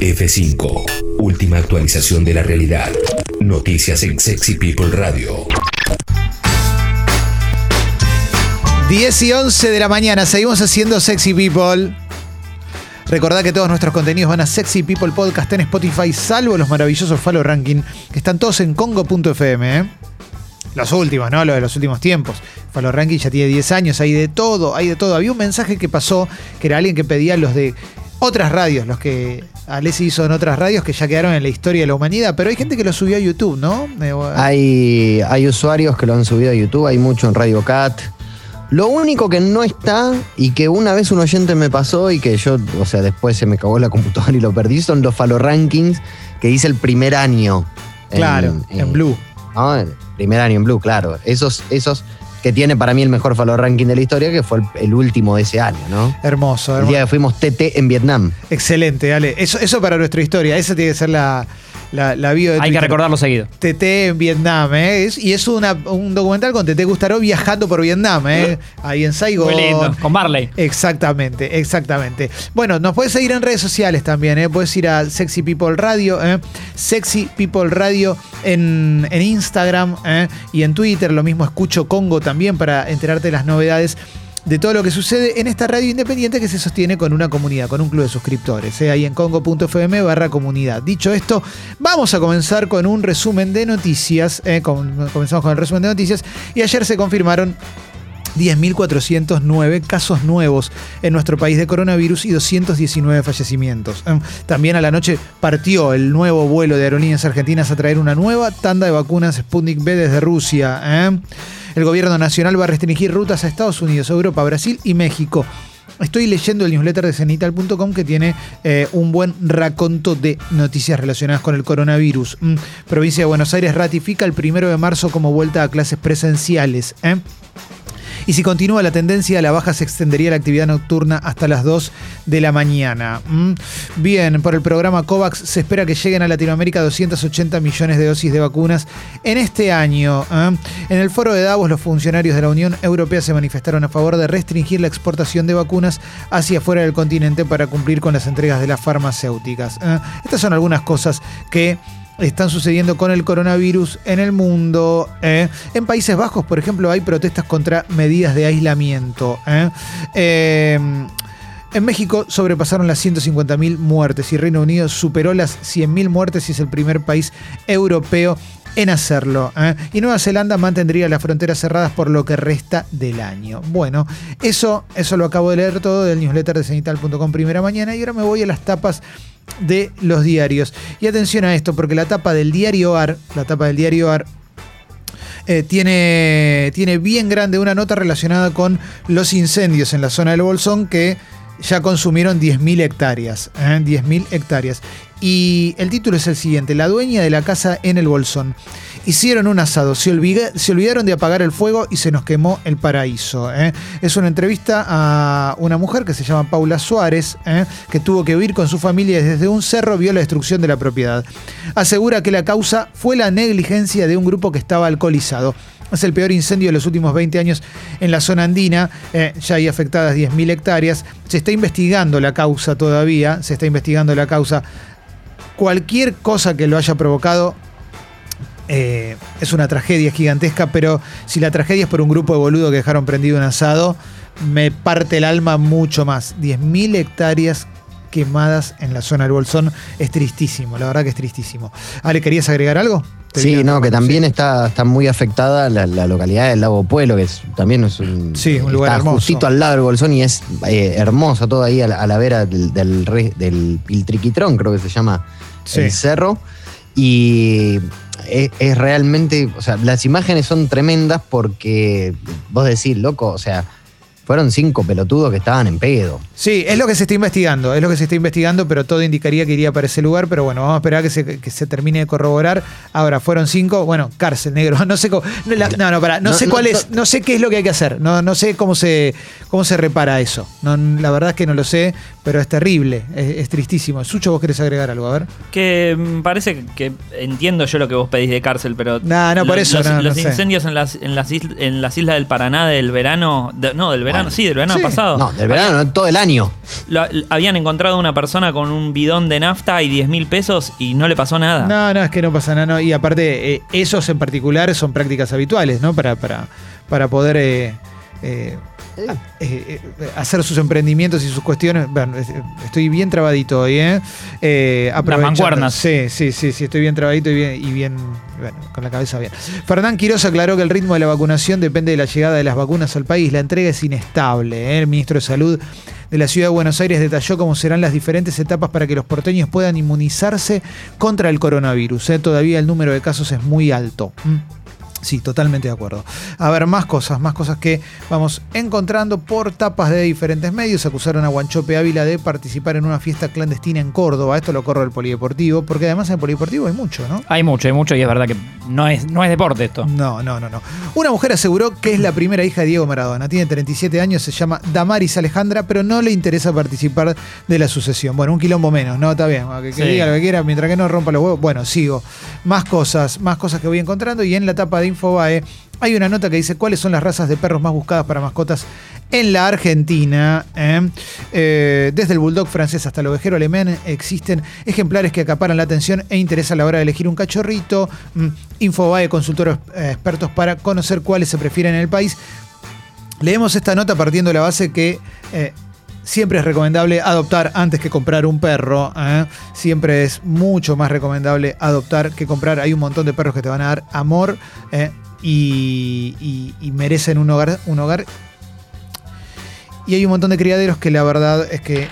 F5. Última actualización de la realidad. Noticias en Sexy People Radio. 10 y 11 de la mañana, seguimos haciendo Sexy People. Recordad que todos nuestros contenidos van a Sexy People Podcast en Spotify, salvo los maravillosos Follow Ranking, que están todos en congo.fm. ¿eh? Los últimos, ¿no? Los de los últimos tiempos. Follow Ranking ya tiene 10 años, hay de todo, hay de todo. Había un mensaje que pasó, que era alguien que pedía los de otras radios, los que Alessi hizo en otras radios que ya quedaron en la historia de la humanidad, pero hay gente que lo subió a YouTube, ¿no? Hay, hay usuarios que lo han subido a YouTube, hay mucho en Radio Cat. Lo único que no está y que una vez un oyente me pasó y que yo, o sea, después se me cagó la computadora y lo perdí, son los Follow Rankings que hice el primer año. Claro, en Blue. ¿no? El primer año en Blue, claro. Esos, esos que tiene para mí el mejor follow ranking de la historia, que fue el, el último de ese año, ¿no? Hermoso, El hermoso. día que fuimos TT en Vietnam. Excelente, Ale. Eso, eso para nuestra historia. Esa tiene que ser la, la, la bio de Hay que recordarlo seguido. TT en Vietnam, ¿eh? Es- y es una- un documental con TT Gustaró viajando por Vietnam, ¿eh? Ahí en Saigon. Muy lindo. Con Barley. Exactamente, exactamente. Bueno, nos puedes seguir en redes sociales también, ¿eh? Puedes ir a Sexy People Radio, ¿eh? Sexy People Radio en, en Instagram ¿eh? y en Twitter. Lo mismo escucho Congo también para enterarte de las novedades de todo lo que sucede en esta radio independiente que se sostiene con una comunidad, con un club de suscriptores, ¿eh? ahí en congo.fm barra comunidad. Dicho esto, vamos a comenzar con un resumen de noticias. ¿eh? Com- comenzamos con el resumen de noticias y ayer se confirmaron 10.409 casos nuevos en nuestro país de coronavirus y 219 fallecimientos. Eh, También a la noche partió el nuevo vuelo de aerolíneas argentinas a traer una nueva tanda de vacunas Sputnik B desde Rusia. ¿eh? El gobierno nacional va a restringir rutas a Estados Unidos, Europa, Brasil y México. Estoy leyendo el newsletter de cenital.com que tiene eh, un buen raconto de noticias relacionadas con el coronavirus. Mm, Provincia de Buenos Aires ratifica el primero de marzo como vuelta a clases presenciales. ¿eh? Y si continúa la tendencia a la baja, se extendería la actividad nocturna hasta las 2 de la mañana. Mm. Bien, por el programa COVAX se espera que lleguen a Latinoamérica 280 millones de dosis de vacunas en este año. ¿eh? En el foro de Davos, los funcionarios de la Unión Europea se manifestaron a favor de restringir la exportación de vacunas hacia afuera del continente para cumplir con las entregas de las farmacéuticas. ¿eh? Estas son algunas cosas que están sucediendo con el coronavirus en el mundo. ¿eh? En Países Bajos, por ejemplo, hay protestas contra medidas de aislamiento. ¿eh? Eh, en México sobrepasaron las 150.000 muertes y Reino Unido superó las 100.000 muertes y es el primer país europeo en hacerlo. ¿eh? Y Nueva Zelanda mantendría las fronteras cerradas por lo que resta del año. Bueno, eso, eso lo acabo de leer todo del newsletter de cenital.com primera mañana y ahora me voy a las tapas de los diarios. Y atención a esto, porque la tapa del diario AR, la tapa del diario AR, eh, tiene, tiene bien grande una nota relacionada con los incendios en la zona del Bolsón que ya consumieron 10.000 hectáreas. ¿eh? 10.000 hectáreas. Y el título es el siguiente, la dueña de la casa en el Bolsón. Hicieron un asado, se, olvida- se olvidaron de apagar el fuego y se nos quemó el paraíso. ¿eh? Es una entrevista a una mujer que se llama Paula Suárez, ¿eh? que tuvo que huir con su familia y desde un cerro vio la destrucción de la propiedad. Asegura que la causa fue la negligencia de un grupo que estaba alcoholizado. Es el peor incendio de los últimos 20 años en la zona andina. eh, ya hay afectadas 10.000 hectáreas. Se está investigando la causa todavía. Se está investigando la causa. Cualquier cosa que lo haya provocado eh, es una tragedia gigantesca, pero si la tragedia es por un grupo de boludos que dejaron prendido un asado, me parte el alma mucho más. 10.000 hectáreas quemadas en la zona del Bolsón es tristísimo, la verdad que es tristísimo. Ale, ¿querías agregar algo? Sí, no, que sí. también está, está muy afectada la, la localidad del Lago Pueblo, que es- también es un, Sí, un lugar está hermoso. justito al lado del Bolsón y es eh, hermoso todo ahí a la, a la vera del, del, del Piltriquitrón, creo que se llama Sí. el cerro. Y es, es realmente, o sea, las imágenes son tremendas porque vos decís, loco, o sea, fueron cinco pelotudos que estaban en pedo. Sí, es lo que se está investigando, es lo que se está investigando, pero todo indicaría que iría para ese lugar, pero bueno, vamos a esperar que se, que se termine de corroborar. Ahora, fueron cinco, bueno, cárcel negro, no sé cómo, no, la- no, no, pará, no, No, sé cuál no. es, no sé qué es lo que hay que hacer, no, no sé cómo se, cómo se repara eso. No, la verdad es que no lo sé, pero es terrible, es, es tristísimo. Sucho, vos querés agregar algo, a ver. Que mm, parece que entiendo yo lo que vos pedís de cárcel, pero. No, no, por lo- eso, Los, los sé. incendios en las, en, las isl- en las islas del Paraná del verano. de- no, del verano. Verano, sí, del verano Sí. pasado. No, del verano, no, todo el año. Lo- lo- habían encontrado una persona con un bidón de nafta y 10 mil pesos y no le pasó nada. No, no, es que no pasa nada. no. Y aparte, eh, esos en particular son prácticas habituales, ¿no? Para, para, para poder eh, eh, a- eh, eh, hacer sus emprendimientos y sus cuestiones. Bueno, es- estoy bien trabadito hoy, ¿eh? eh aprovechando- mancuernas. Sí, sí, sí, sí, estoy bien trabadito y bien, y bien bueno, con la cabeza bien. Fernán Quiroz aclaró que el ritmo de la vacunación depende de la llegada de las vacunas al país. La entrega es inestable. ¿eh? El ministro de Salud de la Ciudad de Buenos Aires detalló cómo serán las diferentes etapas para que los porteños puedan inmunizarse contra el coronavirus. ¿eh? Todavía el número de casos es muy alto. ¿Mm? Sí, totalmente de acuerdo. A ver, más cosas, más cosas que vamos encontrando por tapas de diferentes medios. Acusaron a Guanchope Ávila de participar en una fiesta clandestina en Córdoba. Esto lo corro del polideportivo, porque además en el polideportivo hay mucho, ¿no? Hay mucho, hay mucho y es verdad que no es, no es deporte esto. No, no, no, no. Una mujer aseguró que es la primera hija de Diego Maradona. Tiene 37 años, se llama Damaris Alejandra, pero no le interesa participar de la sucesión. Bueno, un quilombo menos, ¿no? Está bien. Que, que Sí. diga lo que quiera, mientras que no rompa los huevos. Bueno, sigo. Más cosas, más cosas que voy encontrando. Y en la tapa de Infobae hay una nota que dice cuáles son las razas de perros más buscadas para mascotas en la Argentina. ¿eh? Eh, desde el bulldog francés hasta el ovejero alemán existen ejemplares que acaparan la atención e interés a la hora de elegir un cachorrito. Mm, Infobae consultó eh, expertos para conocer cuáles se prefieren en el país. Leemos esta nota partiendo de la base que siempre es recomendable adoptar antes que comprar un perro. ¿eh? Siempre es mucho más recomendable adoptar que comprar. Hay un montón de perros que te van a dar amor ¿eh? y, merecen un hogar, un hogar. Y hay un montón de criaderos que la verdad es que eh,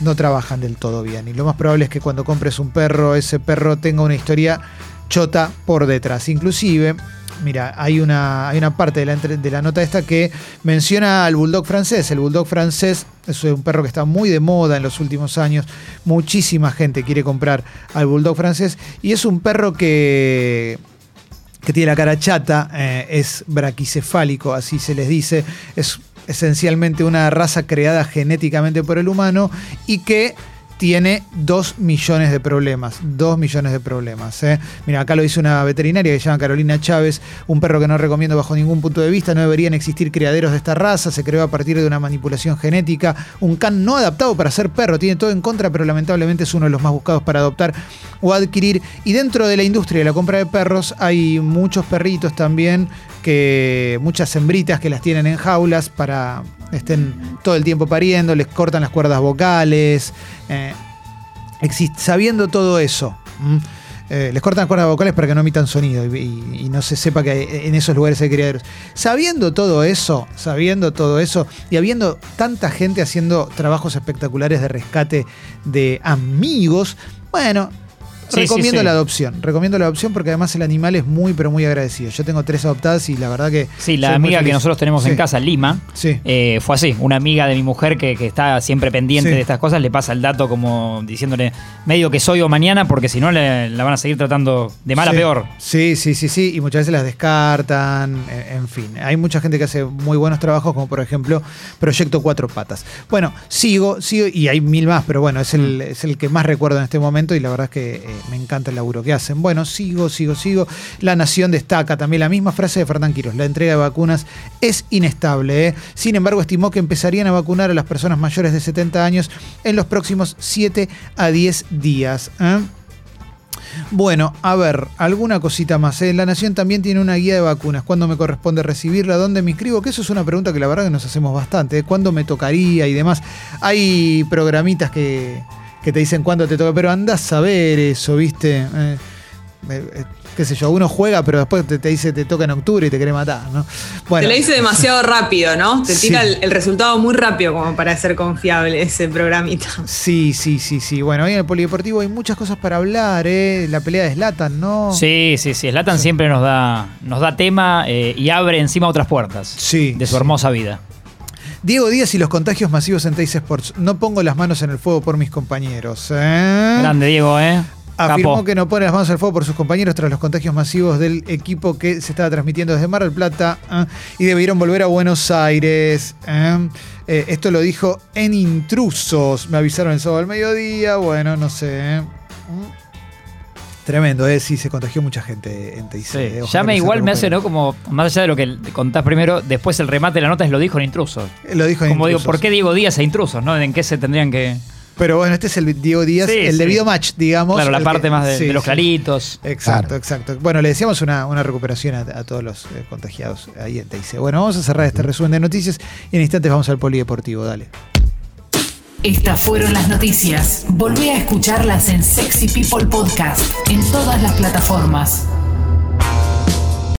no trabajan del todo bien. Y lo más probable es que cuando compres un perro, ese perro tenga una historia chota por detrás. Inclusive, mira, hay una, hay una parte de la, de la nota esta que menciona al bulldog francés. El bulldog francés es un perro que está muy de moda en los últimos años. Muchísima gente quiere comprar al bulldog francés. Y es un perro que que tiene la cara chata, eh, es braquicefálico, así se les dice, es esencialmente una raza creada genéticamente por el humano y que tiene dos millones de problemas, dos millones de problemas. eh. Mira, acá lo dice una veterinaria que se llama Carolina Chávez, un perro que no recomiendo bajo ningún punto de vista, no deberían existir criaderos de esta raza, se creó a partir de una manipulación genética, un can no adaptado para ser perro, tiene todo en contra, pero lamentablemente es uno de los más buscados para adoptar o adquirir. Y dentro de la industria de la compra de perros hay muchos perritos también, que muchas hembritas que las tienen en jaulas para estén todo el tiempo pariendo, les cortan las cuerdas vocales. eh, sabiendo todo eso. eh, les cortan las cuerdas vocales para que no emitan sonido y no se sepa que en esos lugares hay criaderos. Sabiendo todo eso, sabiendo todo eso y habiendo tanta gente haciendo trabajos espectaculares de rescate de amigos, bueno, Sí, recomiendo sí, sí. la adopción. Recomiendo la adopción porque además el animal es muy, pero muy agradecido. Yo tengo tres adoptadas y la verdad que. Sí, la amiga que nosotros tenemos en casa, Lima, Sí. eh, fue así. Una amiga de mi mujer que, que está siempre pendiente de estas cosas, le pasa el dato como diciéndole medio que soy o mañana, porque si no le- la van a seguir tratando de mal a peor. Sí, sí, sí, sí. Y muchas veces las descartan. En, en fin. Hay mucha gente que hace muy buenos trabajos, como por ejemplo Proyecto Cuatro Patas. Bueno, sigo, sigo, y hay mil más, pero bueno, es el, es el que más recuerdo en este momento y la verdad es que eh, me encanta el laburo que hacen. Bueno, sigo, sigo, sigo. La Nación destaca también la misma frase de Fernán Quiros. La entrega de vacunas es inestable. ¿eh? Sin embargo, estimó que empezarían a vacunar a las personas mayores de 70 años en los próximos 7 a 10 días. ¿eh? Bueno, a ver, alguna cosita más. ¿eh? La Nación también tiene una guía de vacunas. ¿Cuándo me corresponde recibirla? ¿Dónde me inscribo? Que eso es una pregunta que la verdad que nos hacemos bastante. ¿Cuándo me tocaría y demás? Hay programitas que, que te dicen cuándo te toca, pero andás a ver eso, ¿viste? Eh, eh, eh, qué sé yo, uno juega, pero después te, te dice te toca en octubre y te quiere matar, ¿no? Bueno, Te lo dice demasiado rápido, ¿no? Te Sí. tira el, el resultado muy rápido como para ser confiable ese programita. Sí, sí, sí, sí. Bueno, hoy en el Polideportivo hay muchas cosas para hablar, ¿eh? La pelea de Slatan, ¿no? Sí, sí, sí. Slatan siempre nos da, nos da tema eh, y abre encima otras puertas Sí, de su sí. hermosa vida. Diego Díaz y los contagios masivos en Teis Sports. No pongo las manos en el fuego por mis compañeros. ¿eh? Grande Diego, ¿eh? Afirmó Capo. que no pone las manos en el fuego por sus compañeros tras los contagios masivos del equipo que se estaba transmitiendo desde Mar del Plata ¿eh? y debieron volver a Buenos Aires. ¿eh? Eh, esto lo dijo en Intrusos. Me avisaron el sábado al mediodía. Bueno, no sé. Tremendo, eh, sí, se contagió mucha gente en TIC. Sí. eh, ojalá Ya me que se igual me hace. ¿no? Como, más allá de lo que contás primero, después el remate de la nota es lo dijo en intrusos. Eh, Lo dijo en Como digo. ¿por qué Diego Díaz e intrusos, no? ¿En qué se tendrían que...? Pero bueno, este es el Diego Díaz, Sí, el sí. debido match, digamos. Claro, la parte que- más de, sí, de los sí. claritos. Exacto, Claro. exacto. Bueno, le decíamos una, una recuperación a, a todos los eh, contagiados ahí en TIC. Bueno, vamos a cerrar este resumen de noticias y en instantes vamos al polideportivo, dale. Estas fueron las noticias. Volví a escucharlas en Sexy People Podcast en todas las plataformas.